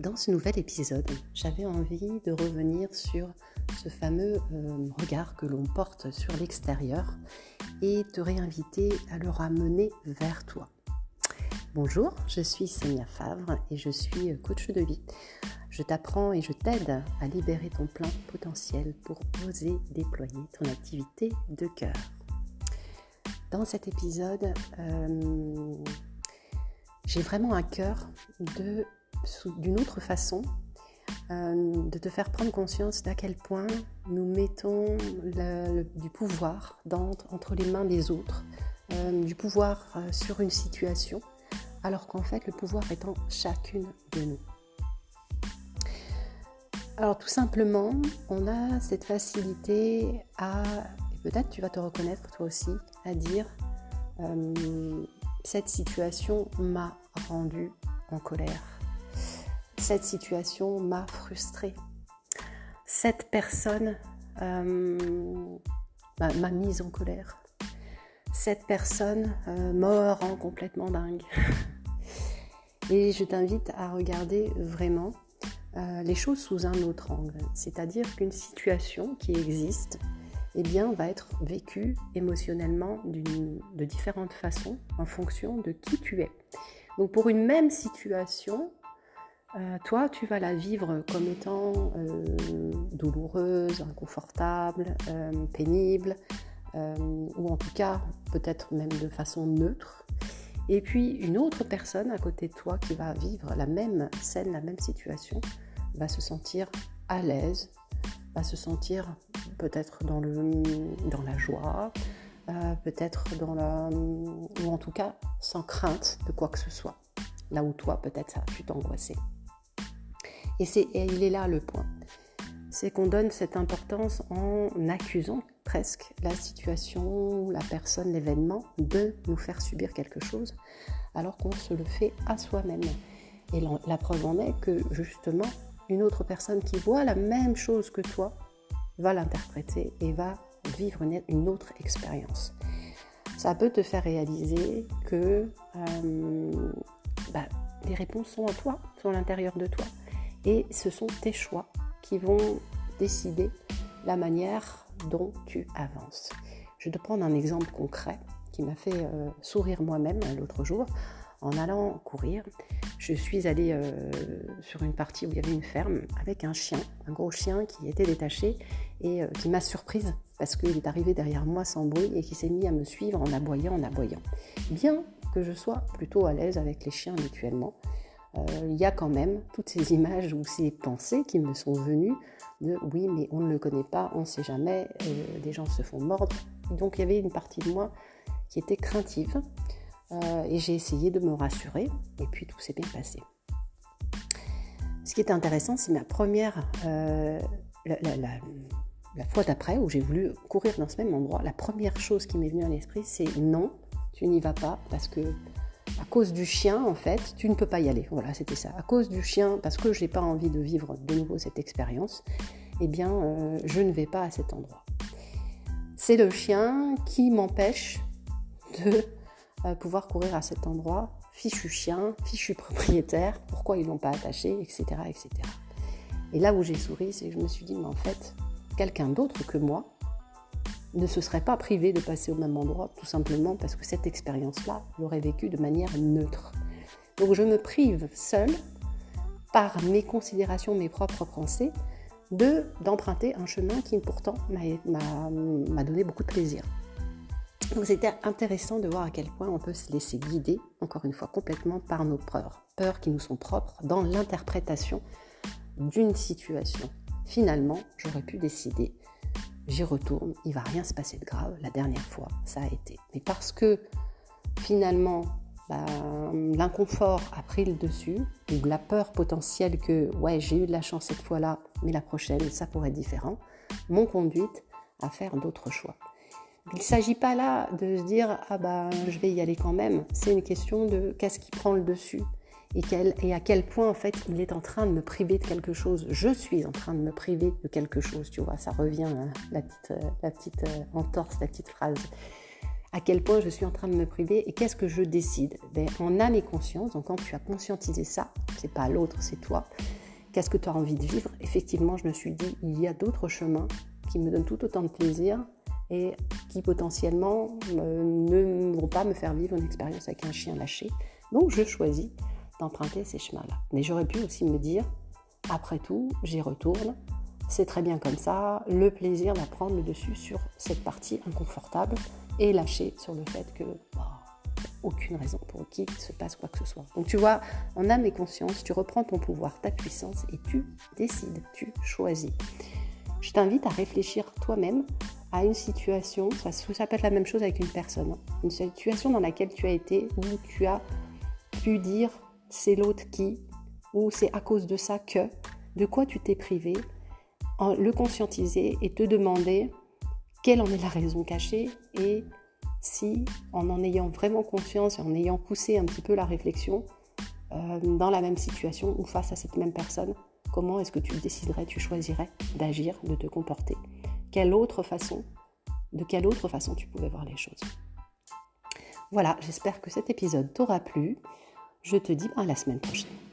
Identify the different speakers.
Speaker 1: Dans ce nouvel épisode, j'avais envie de revenir sur ce fameux euh, regard que l'on porte sur l'extérieur et te réinviter à le ramener vers toi. Bonjour, je suis Sonia Favre et je suis coach de vie. Je t'apprends et je t'aide à libérer ton plein potentiel pour oser déployer ton activité de cœur. Dans cet épisode, euh, j'ai vraiment à cœur de d'une autre façon euh, de te faire prendre conscience d'à quel point nous mettons du pouvoir entre les mains des autres, euh, du pouvoir euh, sur une situation, alors qu'en fait le pouvoir est en chacune de nous. Alors tout simplement, on a cette facilité à, et peut-être tu vas te reconnaître toi aussi, à dire cette situation m'a rendu en colère cette situation m'a frustrée. Cette personne euh, m'a mise en colère. Cette personne euh, me rend complètement dingue. Et je t'invite à regarder vraiment euh, les choses sous un autre angle. C'est-à-dire qu'une situation qui existe eh bien, va être vécue émotionnellement de différentes façons en fonction de qui tu es. Donc pour une même situation, euh, toi, tu vas la vivre comme étant euh, douloureuse, inconfortable, euh, pénible, ou en tout cas peut-être même de façon neutre. Et puis une autre personne à côté de toi qui va vivre la même scène, la même situation, va se sentir à l'aise, va se sentir peut-être dans, dans la joie, peut-être dans la... ou en tout cas sans crainte de quoi que ce soit. Là où toi, peut-être, ça a. Et, il est là le point. C'est qu'on donne cette importance en accusant presque la situation, la personne, l'événement de nous faire subir quelque chose, alors qu'on se le fait à soi-même. Et la preuve en est que justement, une autre personne qui voit la même chose que toi va l'interpréter et va vivre une, autre expérience. Ça peut te faire réaliser que euh, bah, les réponses sont en toi, sont à l'intérieur de toi. Et ce sont tes choix qui vont décider la manière dont tu avances. Je vais te prendre un exemple concret qui m'a fait euh, sourire moi-même l'autre jour. En allant courir, je suis allée euh, sur une partie où il y avait une ferme avec un chien, un gros chien qui était détaché et euh, qui m'a surprise parce qu'il est arrivé derrière moi sans bruit et qui s'est mis à me suivre en aboyant, en aboyant. Bien que je sois plutôt à l'aise avec les chiens habituellement, euh, il y a quand même toutes ces images ou ces pensées qui me sont venues de oui, mais on ne le connaît pas, on ne sait jamais, euh, des gens se font mordre. Donc il y avait une partie de moi qui était craintive euh, et j'ai essayé de me rassurer et puis tout s'est bien passé. Ce qui est intéressant, c'est ma première, la, la, fois d'après où j'ai voulu courir dans ce même endroit, la première chose qui m'est venue à l'esprit, c'est non, tu n'y vas pas parce que à cause du chien, en fait, tu ne peux pas y aller. Voilà, c'était ça. À cause du chien, parce que je n'ai pas envie de vivre de nouveau cette expérience, eh bien, euh, je ne vais pas à cet endroit. C'est le chien qui m'empêche de euh, pouvoir courir à cet endroit. Fichu chien, fichu propriétaire, pourquoi ils ne l'ont pas attaché, etc., etc. Et là où j'ai souri, c'est que je me suis dit, mais en fait, quelqu'un d'autre que moi ne se serait pas privé de passer au même endroit, tout simplement parce que cette expérience-là l'aurait vécue de manière neutre. Donc je me prive seule, par mes considérations, mes propres pensées, de d'emprunter un chemin qui pourtant m'a donné beaucoup de plaisir. Donc c'était intéressant de voir à quel point on peut se laisser guider, encore une fois, complètement par nos peurs, peurs qui nous sont propres dans l'interprétation d'une situation. Finalement, j'aurais pu décider j'y retourne, il va rien se passer de grave. La dernière fois, ça a été. Mais parce que finalement, bah, l'inconfort a pris le dessus, ou la peur potentielle que, ouais, j'ai eu de la chance cette fois-là, mais la prochaine, ça pourrait être différent, m'ont conduite à faire d'autres choix. Il ne s'agit pas là de se dire, ah bah, je vais y aller quand même. C'est une question de qu'est-ce qui prend le dessus et, à quel point en fait il est en train de me priver de quelque chose. Je suis en train de me priver de quelque chose, tu vois, ça revient, hein, la petite, euh, euh, entorse, la petite phrase. à quel point je suis en train de me priver et qu'est-ce que je décide? Ben, En âme et conscience, donc quand tu as conscientisé ça, c'est pas l'autre, c'est toi, qu'est-ce que tu as envie de vivre? Effectivement, je me suis dit, il y a d'autres chemins qui me donnent tout autant de plaisir et qui potentiellement ne vont pas me faire vivre une expérience avec un chien lâché. Donc je choisis d'emprunter ces chemins-là. Mais j'aurais pu aussi me dire, après tout, j'y retourne, c'est très bien comme ça, le plaisir va prendre le dessus sur cette partie inconfortable et lâcher sur le fait que bah, aucune raison pour qu'il se passe quoi que ce soit. Donc tu vois, en âme et conscience, tu reprends ton pouvoir, ta puissance et tu décides, tu choisis. Je t'invite à réfléchir toi-même à une situation, ça, peut être la même chose avec une personne, hein. une situation dans laquelle tu as été où tu as pu dire c'est l'autre qui, ou c'est à cause de ça que, de quoi tu t'es privé, le conscientiser et te demander quelle en est la raison cachée et si, en en ayant vraiment conscience et en ayant poussé un petit peu la réflexion euh, dans la même situation ou face à cette même personne, comment est-ce que tu déciderais, tu choisirais d'agir, de te comporter? Quelle autre façon, de quelle autre façon tu pouvais voir les choses? Voilà, j'espère que cet épisode t'aura plu. Je te dis à la semaine prochaine.